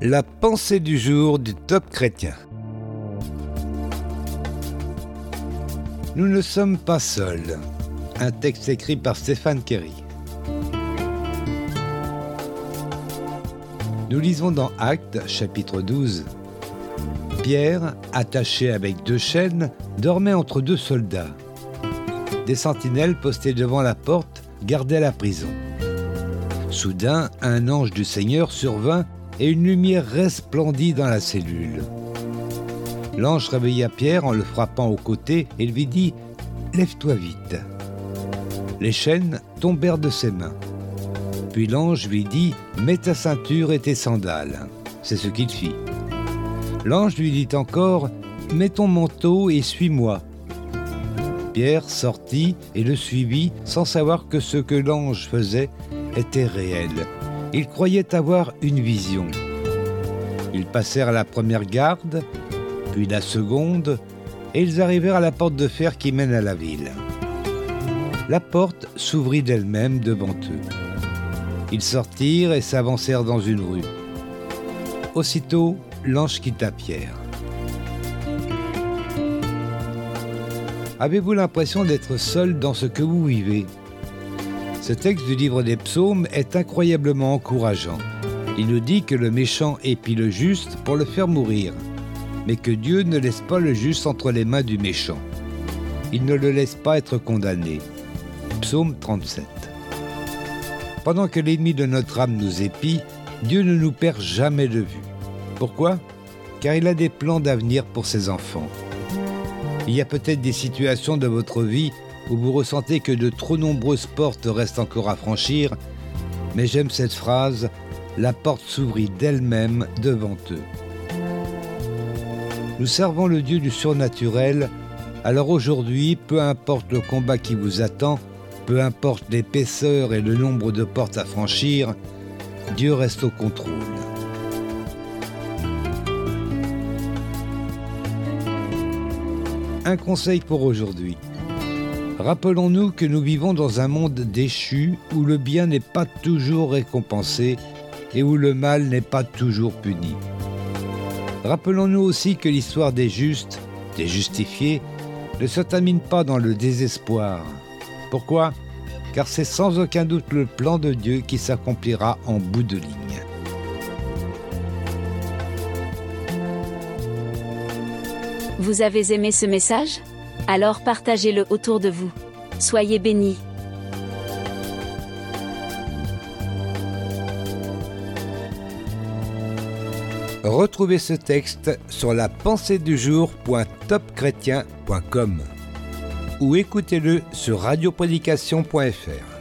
La pensée du jour du top chrétien. Nous ne sommes pas seuls. Un texte écrit par Stéphane Kerry. Nous lisons dans Actes chapitre 12. Pierre, attaché avec deux chaînes, dormait entre deux soldats. Des sentinelles postées devant la porte gardaient la prison. Soudain, un ange du Seigneur survint et une lumière resplendit dans la cellule. L'ange réveilla Pierre en le frappant au côté et lui dit Lève-toi vite. Les chaînes tombèrent de ses mains. Puis l'ange lui dit Mets ta ceinture et tes sandales. C'est ce qu'il fit. L'ange lui dit encore Mets ton manteau et suis-moi. Pierre sortit et le suivit sans savoir que ce que l'ange faisait était réel. Il croyait avoir une vision. Ils passèrent la première garde, puis la seconde, et ils arrivèrent à la porte de fer qui mène à la ville. La porte s'ouvrit d'elle-même devant eux. Ils sortirent et s'avancèrent dans une rue. Aussitôt, l'ange quitta Pierre. Avez-vous l'impression d'être seul dans ce que vous vivez? Ce texte du livre des psaumes est incroyablement encourageant. Il nous dit que le méchant épie le juste pour le faire mourir, mais que Dieu ne laisse pas le juste entre les mains du méchant. Il ne le laisse pas être condamné. Psaume 37. Pendant que l'ennemi de notre âme nous épie, Dieu ne nous perd jamais de vue. Pourquoi? Car il a des plans d'avenir pour ses enfants. Il y a peut-être des situations de votre vie où vous ressentez que de trop nombreuses portes restent encore à franchir, mais j'aime cette phrase, la porte s'ouvrit d'elle-même devant eux. Nous servons le Dieu du surnaturel, alors aujourd'hui, peu importe le combat qui vous attend, peu importe l'épaisseur et le nombre de portes à franchir, Dieu reste au contrôle. Un conseil pour aujourd'hui. Rappelons-nous que nous vivons dans un monde déchu où le bien n'est pas toujours récompensé et où le mal n'est pas toujours puni. Rappelons-nous aussi que l'histoire des justes, des justifiés, ne se termine pas dans le désespoir. Pourquoi? Car c'est sans aucun doute le plan de Dieu qui s'accomplira en bout de ligne. Vous avez aimé ce message? Alors partagez-le autour de vous. Soyez bénis. Retrouvez ce texte sur la pensée du ou écoutez-le sur radioprédication.fr.